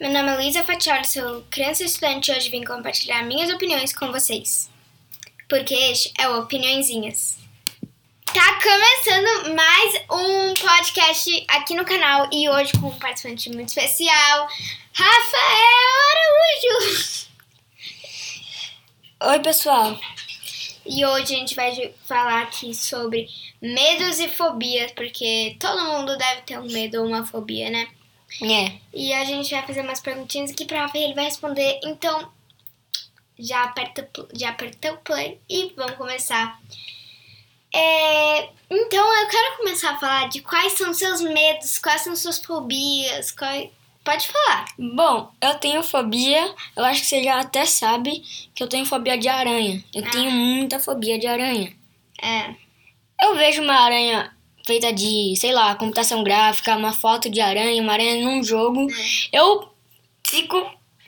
Meu nome é Luísa Fatioli, sou criança estudante e hoje vim compartilhar minhas opiniões com vocês. Porque este é o Opiniõezinhas. Tá começando mais um podcast aqui no canal e hoje com um participante muito especial, Rafael Araújo. Oi, pessoal. E hoje a gente vai falar aqui sobre medos e fobias, porque todo mundo deve ter um medo ou uma fobia, né? É. E a gente vai fazer umas perguntinhas aqui pra Rafa e ele vai responder. Então, já aperta, já aperta o play e vamos começar. É, então, eu quero começar a falar de quais são seus medos, quais são suas fobias. qual- Pode falar. Bom, eu tenho fobia, eu acho que você já até sabe que eu tenho fobia de aranha. Eu Ah. tenho muita fobia de aranha. É, Eu vejo uma aranha feita de, sei lá, computação gráfica, uma foto de aranha, uma aranha num jogo. Eu fico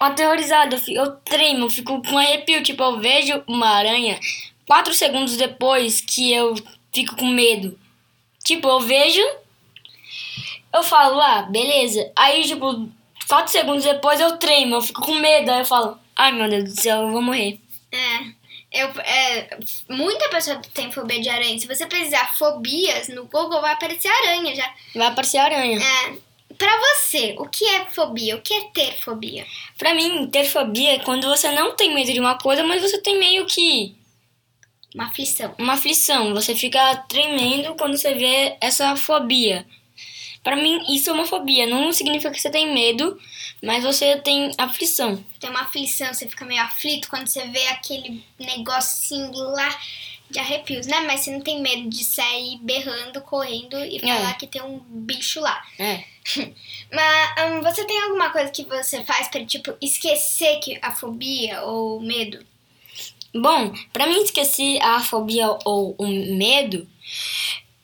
aterrorizado, eu, fi- eu tremo, fico com arrepio. Tipo, eu vejo uma aranha, quatro segundos depois que eu fico com medo. Tipo, eu vejo, eu falo, ah, beleza. Aí, tipo, quatro segundos depois eu tremo, eu fico com medo. Aí eu falo, ai meu Deus do céu, eu vou morrer. é. Eu, é, muita pessoa tem fobia de aranha. Se você pesquisar fobias no Google, vai aparecer aranha já. Vai aparecer aranha. É, pra você, o que é fobia? O que é ter fobia? Pra mim, ter fobia é quando você não tem medo de uma coisa, mas você tem meio que Uma aflição. uma aflição. Você fica tremendo quando você vê essa fobia. Pra mim, isso é uma fobia. Não significa que você tem medo, mas você tem aflição. Tem uma aflição, você fica meio aflito quando você vê aquele negocinho lá de arrepios, né? Mas você não tem medo de sair berrando, correndo e É. falar que tem um bicho lá. É. Mas hum, você tem alguma coisa que você faz pra, tipo, esquecer que a fobia ou o medo? Bom, pra mim esquecer a fobia ou o medo,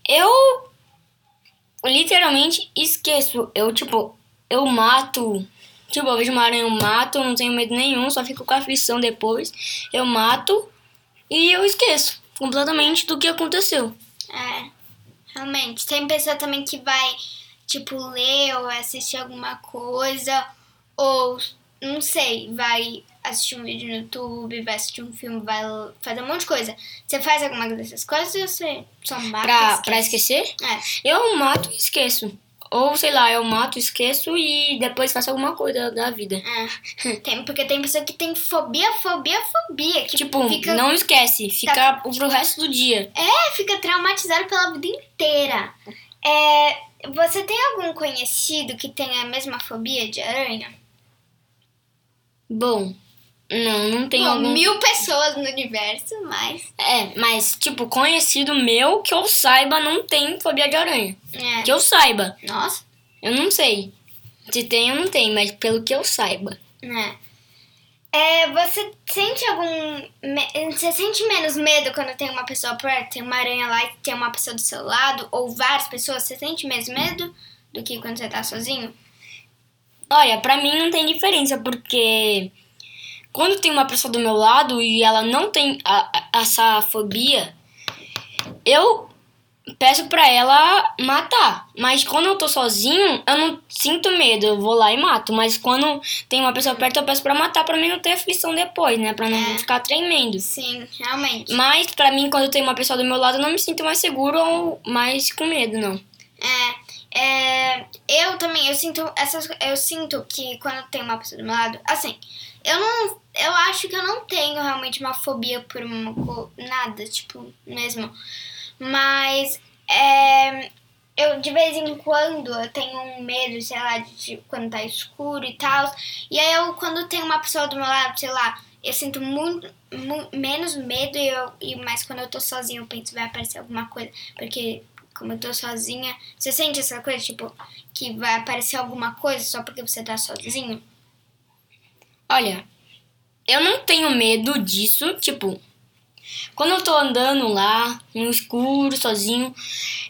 eu literalmente esqueço. Eu, tipo, eu mato. Tipo, eu vejo uma aranha, eu mato, não tenho medo nenhum, só fico com aflição depois. Eu mato e eu esqueço completamente do que aconteceu. É, realmente. Tem pessoa também que vai, tipo, ler ou assistir alguma coisa, ou, não sei, vai assistir um vídeo no YouTube, vai assistir um filme, vai fazer um monte de coisa. Você faz alguma dessas coisas ou você só mata Pra, esquece? pra esquecer, É, eu mato e esqueço. Ou sei lá, eu mato, esqueço e depois faço alguma coisa da vida. é. Tem, porque tem pessoa que tem fobia, fobia, fobia. Que Tipo, fica, não esquece, fica pro resto do dia. É, fica traumatizado pela vida inteira. É, você tem algum conhecido que tem a mesma fobia de aranha? Bom, não, não tem Bom, algum. mil pessoas no universo, mas. É, mas, tipo, conhecido meu que eu saiba não tem fobia de aranha. É. Que eu saiba. Nossa, Eu não sei. Se tem ou não tem, mas pelo que eu saiba. né? É, você sente algum. Você sente menos medo quando tem uma pessoa perto, tem uma aranha lá e tem uma pessoa do seu lado, ou várias pessoas? Você sente menos medo do que quando você tá sozinho? Olha, pra mim não tem diferença, porque quando tem uma pessoa do meu lado e ela não tem a- a- essa fobia, eu peço pra ela matar. Mas quando eu tô sozinho, eu não sinto medo, eu vou lá e mato. Mas quando tem uma pessoa perto, eu peço pra matar, pra mim não ter aflição depois, né? Pra não É. ficar tremendo. Sim, realmente. Mas pra mim, quando tem uma pessoa do meu lado, eu não me sinto mais seguro ou mais com medo, não. É, é, eu também, eu sinto essas, eu sinto que quando tem uma pessoa do meu lado, assim, eu não, eu acho que eu não tenho realmente uma fobia por uma nada, tipo, mesmo, mas é, eu de vez em quando eu tenho um medo, sei lá, de, de quando tá escuro e tal, e aí eu quando tem uma pessoa do meu lado, sei lá, eu sinto muito, mu- menos medo e eu, e mas quando eu tô sozinha eu penso vai aparecer alguma coisa, porque como eu tô sozinha, você sente essa coisa, tipo, que vai aparecer alguma coisa só porque você tá sozinho? Olha, eu não tenho medo disso, tipo, quando eu tô andando lá, no escuro, sozinho,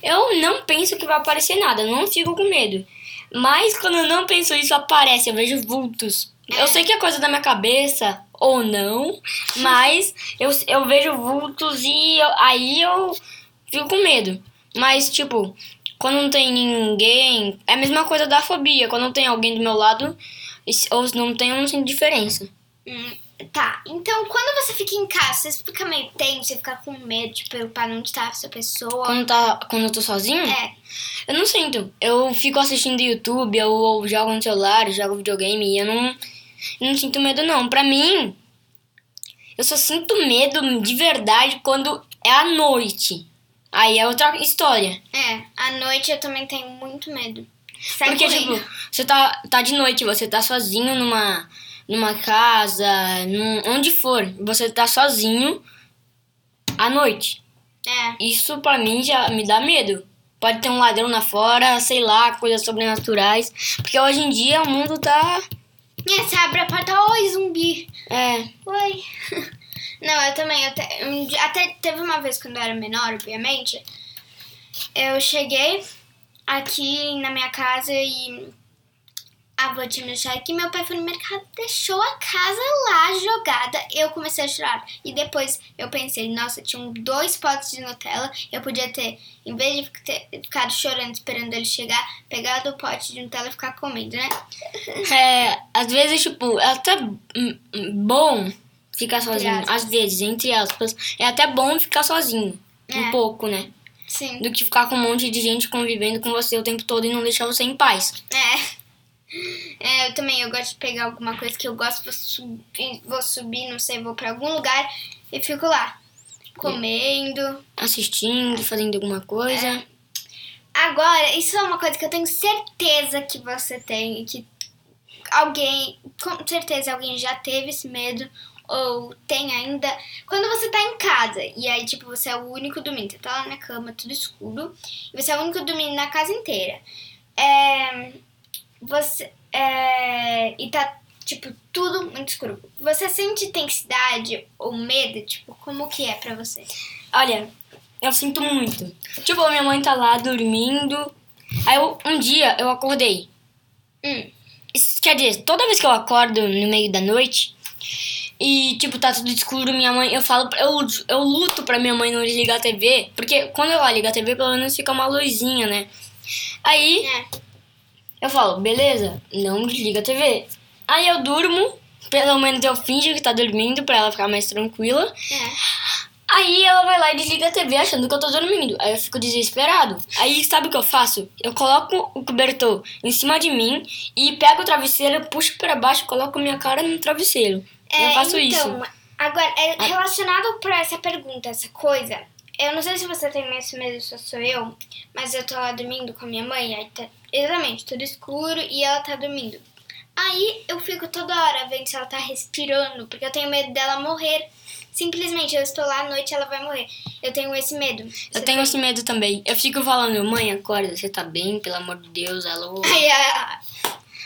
eu não penso que vai aparecer nada, eu não fico com medo. Mas quando eu não penso isso, aparece, eu vejo vultos. É. Eu sei que é coisa da minha cabeça, ou não, mas eu, eu vejo vultos e eu- aí eu fico com medo. Mas, tipo, quando não tem ninguém, é a mesma coisa da fobia. Quando não tem alguém do meu lado, Ou se não tem, eu não sinto diferença. Hum, tá, então quando você fica em casa, você fica meio tenso, você fica com medo de preocupar não estar essa pessoa. Quando, tá, quando eu tô sozinho, É, eu não sinto. Eu fico assistindo YouTube, eu, eu jogo no celular, eu jogo videogame e eu não, eu não sinto medo, não. Pra mim, eu só sinto medo de verdade quando é à noite. Aí é outra história. é. À noite eu também tenho muito medo. Sai Porque, correndo. tipo, você tá, tá de noite, você tá sozinho numa, numa casa, num, onde for. Você tá sozinho à noite. É, Isso pra mim já me dá medo. Pode ter um ladrão lá fora, sei lá, coisas sobrenaturais. Porque hoje em dia o mundo tá. é, você abre a porta, oi, zumbi. É. Oi. Não, eu também. Dia- até teve uma vez quando eu era menor, obviamente. Eu cheguei aqui na minha casa e a avó tinha me deixado aqui. Meu pai foi no mercado, deixou a casa lá jogada. Eu comecei a chorar. E depois eu pensei, nossa, tinham dois potes de Nutella. Eu podia ter, em vez de ter ficado chorando esperando ele chegar, pegado o pote de Nutella e ficar comendo, né? É, às vezes, tipo, é até hum, bom ficar sozinho. Às vezes, entre aspas. É até bom ficar sozinho. É. Um pouco, né? Sim. Do que ficar com um monte de gente convivendo com você o tempo todo e não deixar você em paz. É. É, eu também, eu gosto de pegar alguma coisa que eu gosto, vou subir, vou subir, não sei, vou pra algum lugar e fico lá, comendo. Assistindo, fazendo alguma coisa. Agora, isso é uma coisa que eu tenho certeza que você tem, que alguém, com certeza alguém já teve esse medo ou tem ainda. Quando você tá em casa e aí, tipo, você é o único dormindo, você tá lá na cama, tudo escuro, e você é o único dormindo na casa inteira. É, você. É, e tá, tipo, tudo muito escuro. Você sente intensidade ou medo? Tipo, como que é pra você? Olha, eu sinto muito. Tipo, minha mãe tá lá dormindo. Aí eu- um dia eu acordei. Hum, Quer dizer, toda vez que eu acordo no meio da noite e, tipo, tá tudo escuro, minha mãe, eu falo, eu, eu luto pra minha mãe não desligar a TV, porque quando ela liga a TV, pelo menos fica uma luzinha, né? Aí é. eu falo, beleza, não desliga a TV. Aí eu durmo, pelo menos eu finjo que tá dormindo pra ela ficar mais tranquila. É. Aí ela vai lá e desliga a TV achando que eu tô dormindo. Aí eu fico desesperado. Aí sabe o que eu faço? Eu coloco o cobertor em cima de mim e pego o travesseiro, puxo pra baixo e coloco minha cara no travesseiro. Eu faço então, isso. Agora, é, relacionado pra essa pergunta, essa coisa, eu não sei se você tem esse medo, só sou eu, mas eu tô lá dormindo com a minha mãe, aí tá exatamente tudo escuro e ela tá dormindo. Aí eu fico toda hora vendo se ela tá respirando, porque eu tenho medo dela morrer. Simplesmente, eu estou lá à noite ela vai morrer. Eu tenho esse medo. Eu Você tenho tem? esse medo também. Eu fico falando, mãe, acorda, você tá bem? Pelo amor de Deus, alô. Aí, a-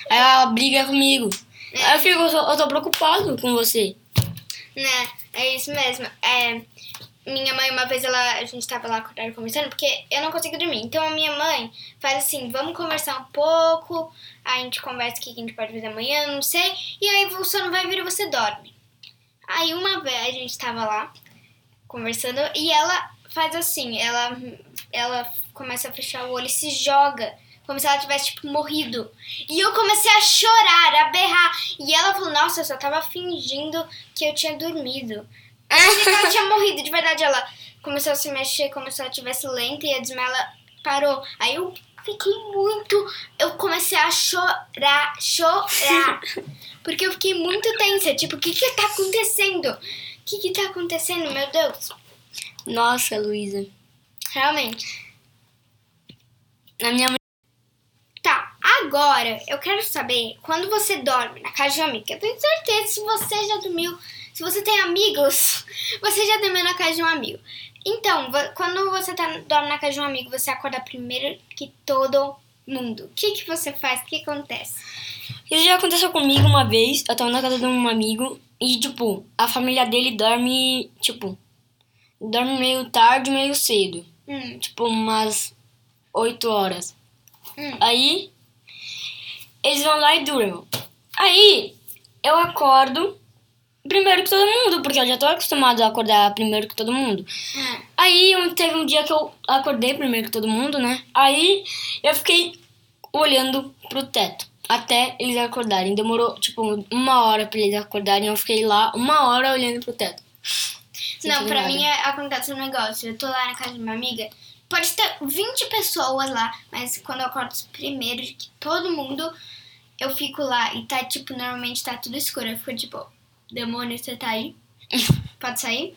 Aí ela briga comigo. Eu fico, eu tô, preocupado com você. né? É isso mesmo. É, minha mãe, uma vez, ela, a gente tava lá conversando, porque eu não consigo dormir. Então a minha mãe faz assim: vamos conversar um pouco, a gente conversa o que a gente pode fazer amanhã, não sei, e aí o sono vai vir e você dorme. Aí uma vez a gente tava lá conversando e ela faz assim: ela, ela começa a fechar o olho e se joga. Como se ela tivesse, tipo, morrido. E eu comecei a chorar, a berrar. E ela falou, nossa, eu só tava fingindo que eu tinha dormido. Eu achei que ela tinha morrido. De verdade, ela começou a se mexer como se ela tivesse lenta e a desmaia parou. Aí eu fiquei muito... Eu comecei a chorar, chorar. Porque eu fiquei muito tensa. Tipo, o que que tá acontecendo? O que que tá acontecendo, meu Deus? Nossa, Luísa. Realmente. Na minha mãe. Agora eu quero saber quando você dorme na casa de um amigo. Eu tenho certeza se você já dormiu, se você tem amigos, você já dormiu na casa de um amigo. Então, quando você tá, dorme na casa de um amigo, você acorda primeiro que todo mundo. O que, que você faz? O que acontece? Isso já aconteceu comigo uma vez. Eu tava na casa de um amigo e, tipo, a família dele dorme, tipo, dorme meio tarde, meio cedo. Hum, Tipo, umas 8 horas. hum, Aí, eles vão lá e dormem. Aí, eu acordo primeiro que todo mundo, porque eu já tô acostumado a acordar primeiro que todo mundo. hum. Aí, teve um dia que eu acordei primeiro que todo mundo, né? Aí, eu fiquei olhando pro teto. até eles acordarem. Demorou, tipo, uma hora pra eles acordarem. Eu fiquei lá uma hora olhando pro teto. Não, pra nada. mim é- acontece um negócio. Eu tô lá na casa de uma amiga, pode ter 20 pessoas lá, mas quando eu acordo os primeiros, que todo mundo, eu fico lá e tá, tipo, normalmente tá tudo escuro. Eu fico tipo, demônio, você tá aí? Pode sair?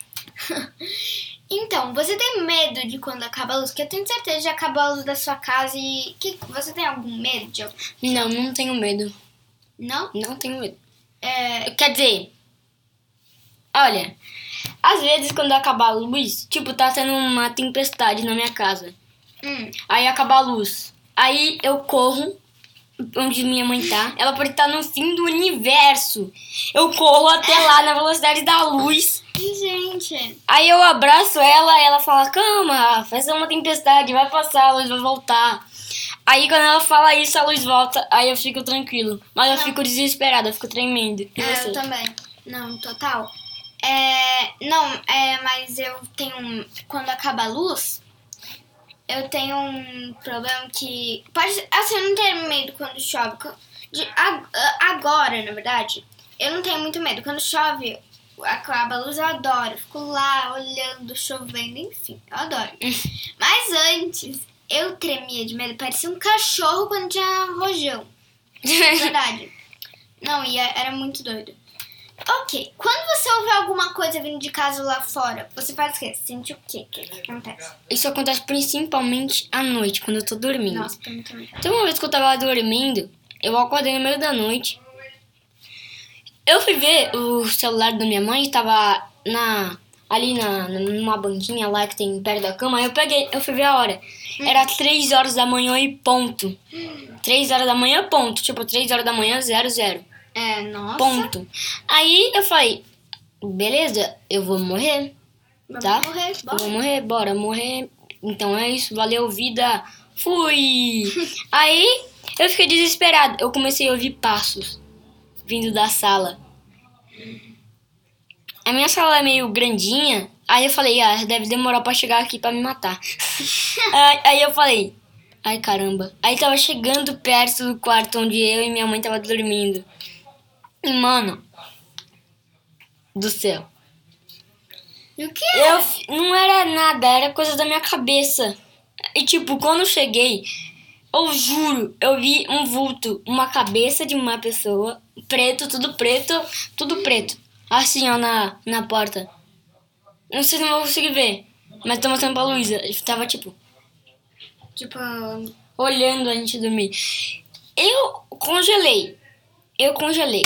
então, você tem medo de quando acaba a luz? Porque eu tenho certeza de acabar a luz da sua casa e. Que, você tem algum medo de. Não, não tenho medo. Não? Não tenho medo. É. Quer dizer, olha, às vezes quando acabar a luz, tipo, tá tendo uma tempestade na minha casa. Hum, Aí acaba a luz. Aí eu corro onde minha mãe tá. Ela pode estar no fim do universo. Eu corro até lá na velocidade da luz. gente. Aí eu abraço ela ela fala: Calma, ser uma tempestade, vai passar, a luz vai voltar. Aí quando ela fala isso, a luz volta. Aí eu fico tranquilo. Mas eu Não. fico desesperada, eu fico tremendo. E É, você? eu também. Não, total. É, não, é, mas eu tenho um. Quando acaba a luz, eu tenho um problema que. Pode. Assim, eu não tenho medo quando chove. de- agora, na verdade, eu não tenho muito medo. Quando chove, acaba a luz, eu adoro. Eu Fico lá olhando, chovendo, enfim, eu adoro. Mas antes, eu tremia de medo. Parecia um cachorro quando tinha rojão. É verdade. Não, e é- era muito doido. Ok, quando você ouve alguma coisa vindo de casa lá fora, você faz o quê? Sente o quê? O que, que acontece? Isso acontece principalmente à noite, quando eu tô dormindo. Nossa, pra mim também. Então, uma vez que eu tava dormindo, eu acordei no meio da noite. Eu fui ver o celular da minha mãe, tava na, ali na, numa banquinha lá que tem perto da cama. Aí eu peguei, eu fui ver a hora. Era 3 horas da manhã e ponto. 3 horas da manhã, ponto. Tipo, 3 horas da manhã, 00. zero. É, nossa. Ponto. Aí eu falei, beleza, eu vou morrer. Vamos Tá? morrer, Eu bora. vou morrer, bora morrer. Então é isso, valeu, vida. Fui! Aí eu fiquei desesperado. Eu comecei a ouvir passos vindo da sala. A minha sala é meio grandinha. Aí eu falei, ah, deve demorar pra chegar aqui pra me matar. aí, aí eu falei, ai caramba. Aí tava chegando perto do quarto onde eu e minha mãe tava dormindo. Mano, do céu. E o que? Eu f- não era nada, era coisa da minha cabeça. E tipo, quando eu cheguei, eu juro, eu vi um vulto, uma cabeça de uma pessoa, preto, tudo preto, tudo preto. Assim, ó, na, na porta. Não sei se eu vou conseguir ver, mas tô mostrando pra Luísa. Ele tava, tipo, Tipo, olhando a gente dormir. Eu congelei. Eu congelei.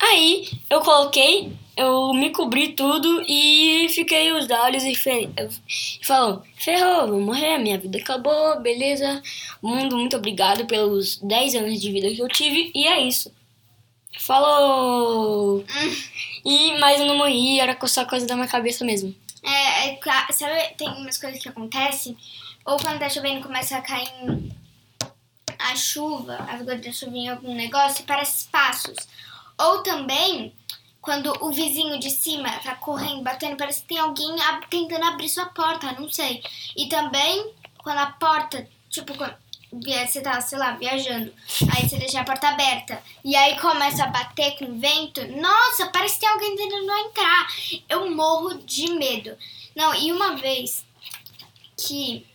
Aí eu coloquei, eu me cobri tudo e fiquei os olhos e fe... e falou: Ferrou, vou morrer, minha vida acabou, beleza. Mundo, muito obrigado pelos 10 anos de vida que eu tive e é isso. Falou! E, mas eu não morri, era só coisa da minha cabeça mesmo. é, é, sabe, tem umas coisas que acontecem, ou quando tá chovendo começa a cair a chuva, as gotas da chuva em algum negócio, e parece passos. Ou também, quando o vizinho de cima tá correndo, batendo, parece que tem alguém tentando abrir sua porta, não sei. E também, quando a porta, tipo, quando você tá, sei lá, viajando, aí você deixa a porta aberta, e aí começa a bater com vento, nossa, parece que tem alguém tentando entrar. Eu morro de medo. Não, e uma vez que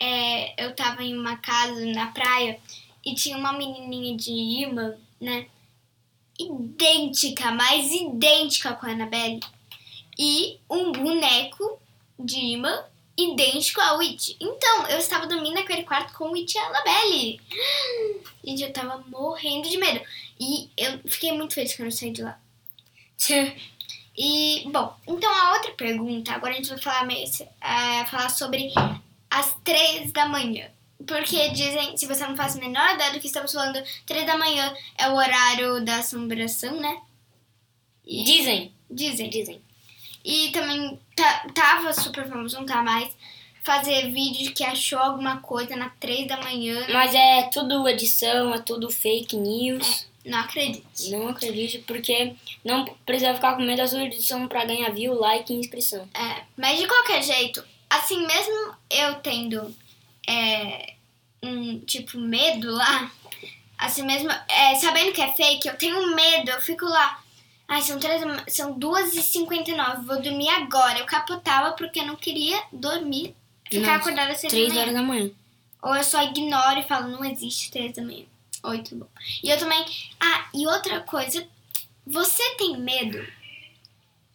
é, eu tava em uma casa na praia e tinha uma menininha de imã, né? Idêntica, mais idêntica com a Annabelle. E um boneco de imã idêntico ao It. Então, eu estava dormindo naquele quarto com It e a Annabelle. Gente, eu tava morrendo de medo. E eu fiquei muito feliz quando eu saí de lá. E, bom, então a outra pergunta, agora a gente vai falar, mais, é, falar sobre as três da manhã. Porque dizem, se você não faz a menor ideia do que estamos falando, três da manhã é o horário da assombração, né? E- Dizem. Dizem. Dizem. E também tá- tava super famoso, não tá mais, fazer vídeo de que achou alguma coisa na três da manhã. Mas é tudo edição, é tudo fake news. Não acredite. Não acredite, porque não precisa ficar com medo da sua edição pra ganhar view, like e inscrição. É, mas de qualquer jeito, assim, mesmo eu tendo é, um tipo medo lá, assim mesmo, é, sabendo que é fake, eu tenho medo, eu fico lá. Ai, são, três, são 2h59, vou dormir agora. Eu capotava porque eu não queria dormir, ficar Não, acordada às 6 da Três manhã. horas da manhã. Ou eu só ignoro e falo, não existe 3 da manhã. Oito, bom. E eu também. Ah, e outra coisa. Você tem medo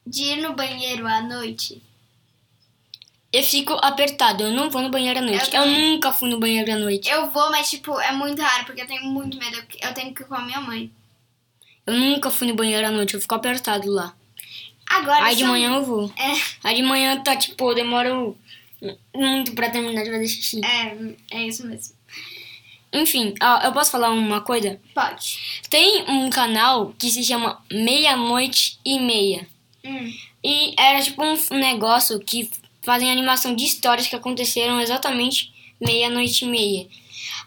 de ir no banheiro à noite? Eu fico apertado, eu não vou no banheiro à noite. Eu Eu, nunca fui no banheiro à noite. Eu vou, mas tipo, é muito raro, porque eu tenho muito medo. Eu- tenho que ir com a minha mãe. Eu nunca fui no banheiro à noite, eu fico apertado lá. Agora. Aí de são- manhã eu vou. É, Aí de manhã tá tipo, demora muito pra terminar de fazer xixi. é, é isso mesmo. Enfim, ó, eu posso falar uma coisa? Pode. Tem um canal que se chama Meia-Noite e Meia. Hum. E era tipo um negócio que fazem animação de histórias que aconteceram exatamente meia-noite e meia.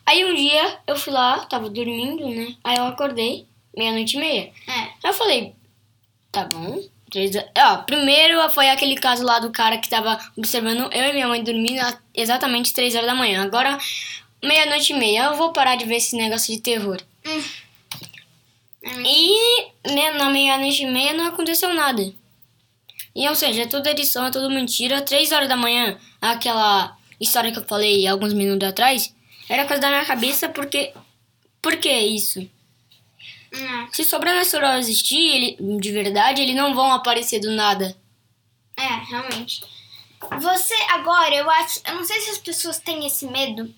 Aí um dia eu fui lá, tava dormindo, né? Aí eu acordei, meia-noite e meia. É. Aí eu falei, tá bom. Três... Ó, primeiro foi aquele caso lá do cara que tava observando eu e minha mãe dormindo exatamente três horas da manhã. Agora, meia-noite e meia, eu vou parar de ver esse negócio de terror. Hum. É. E né, na meia-noite e meia não aconteceu nada. E ou seja, é tudo edição, é tudo mentira. Três horas da manhã, aquela história que eu falei alguns minutos atrás, era coisa da minha cabeça porque. Por que isso? Hum. Se sobrenatural existir, ele, de verdade, eles não vão aparecer do nada. É, realmente. Você, agora, eu acho. Eu não sei se as pessoas têm esse medo.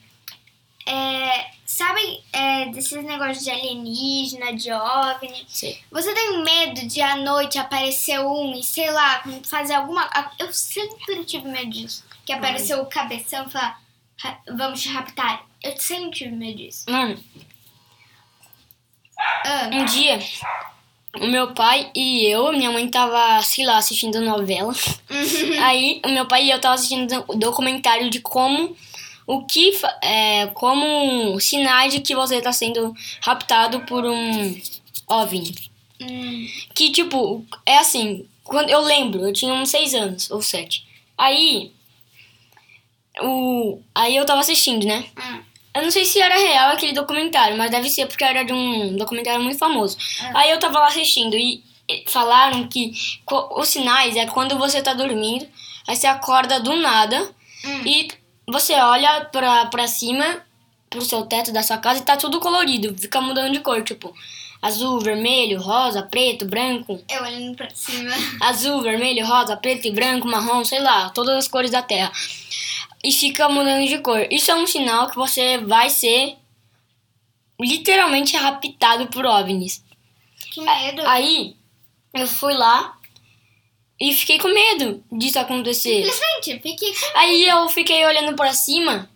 É, sabe é, desses negócios de alienígena, de OVNI? Sei. Você tem medo de à noite aparecer um e sei lá, fazer alguma. Eu sempre tive medo disso. Que apareceu o cabeção e falar, "Ra- vamos te raptar. Eu sempre tive medo disso. Mano, Ah, um dia, o meu pai e eu, minha mãe tava, sei lá, assistindo novela. Aí, o meu pai e eu tava assistindo documentário de como o que é como sinais de que você tá sendo raptado por um OVNI. hum, Que tipo, é assim, quando eu lembro, eu tinha uns seis anos ou sete. Aí o aí eu tava assistindo, né? hum, Eu não sei se era real aquele documentário, mas deve ser porque era de um documentário muito famoso. É. Aí eu tava lá assistindo e falaram que os sinais é quando você tá dormindo, aí você acorda do nada hum. e você olha pra, pra cima, pro seu teto da sua casa e tá tudo colorido, fica mudando de cor, tipo azul, vermelho, rosa, preto, branco, Eu olhando pra cima. azul, vermelho, rosa, preto e branco, marrom, sei lá, todas as cores da Terra. E fica mudando de cor. Isso é um sinal que você vai ser literalmente raptado por OVNIs. Que medo. Aí eu fui lá e fiquei com medo disso acontecer. Simplesmente, fique. Aí eu fiquei olhando pra cima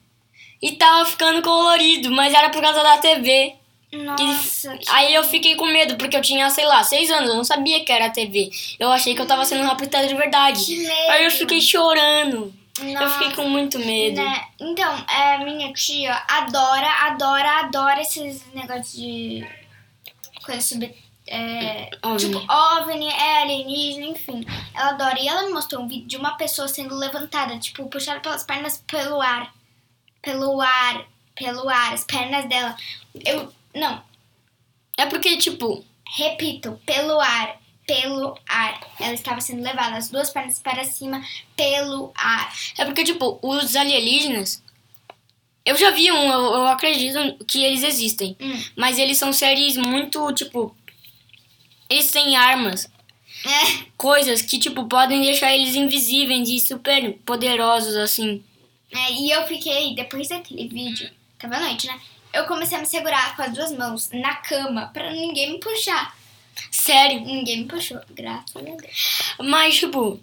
e tava ficando colorido, mas era por causa da TV. Nossa. que- Aí eu fiquei com medo, porque eu tinha, sei lá, seis anos, eu não sabia que era TV. Eu achei que eu tava sendo raptado de verdade. Que medo. Aí eu fiquei chorando. Eu Nossa. fiquei com muito medo. Né? Então, é, minha tia adora, adora, adora esses negócios de coisas sobre. É, OVNI. tipo, OVNI, é alienígena, enfim. Ela adora. E ela me mostrou um vídeo de uma pessoa sendo levantada, tipo, puxada pelas pernas pelo ar. Pelo ar. Pelo ar. As pernas dela. Eu. Não, É porque, tipo, repito, pelo ar. Pelo ar. Ela estava sendo levada, as duas pernas para cima, pelo ar. é porque, tipo, os alienígenas. Eu já vi um, eu, eu acredito que eles existem. Hum. Mas eles são seres muito, tipo. Eles têm armas. É. Coisas que, tipo, podem deixar eles invisíveis e super poderosos, assim. É, e eu fiquei, depois daquele vídeo, tava à noite, né? Eu comecei a me segurar com as duas mãos na cama pra ninguém me puxar. Sério. Ninguém me puxou, graças a Deus. Mas, tipo,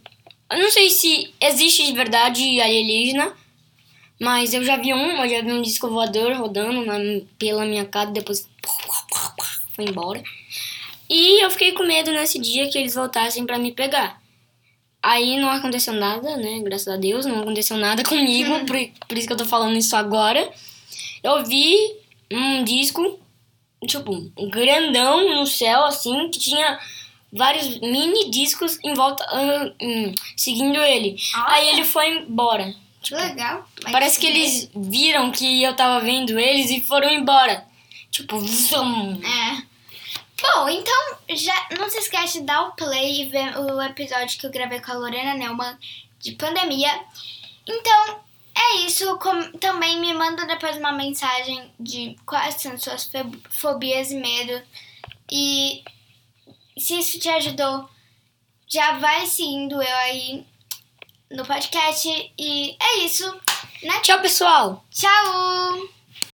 eu não sei se existe de verdade alienígena, mas eu já vi um, eu já vi um disco voador rodando na, pela minha casa, depois foi embora. E eu fiquei com medo nesse dia que eles voltassem pra me pegar. Aí não aconteceu nada, né? Graças a Deus, não aconteceu nada comigo, por, por isso que eu tô falando isso agora. Eu vi um disco, tipo, um grandão no céu, assim, que tinha vários mini discos em volta, ah, hum, seguindo ele. Aí ele foi embora. Que legal. Parece que eles viram que eu tava vendo eles e foram embora. Tipo, zoom. É. Bom, então já não se esquece de dar o play e ver o episódio que eu gravei com a Lorena Neumann de pandemia. Então, é isso. Com- também me manda depois uma mensagem de quais são suas fo- fobias e medo. E se isso te ajudou, já vai seguindo eu aí no podcast. E é isso, né? Tchau, pessoal. Tchau!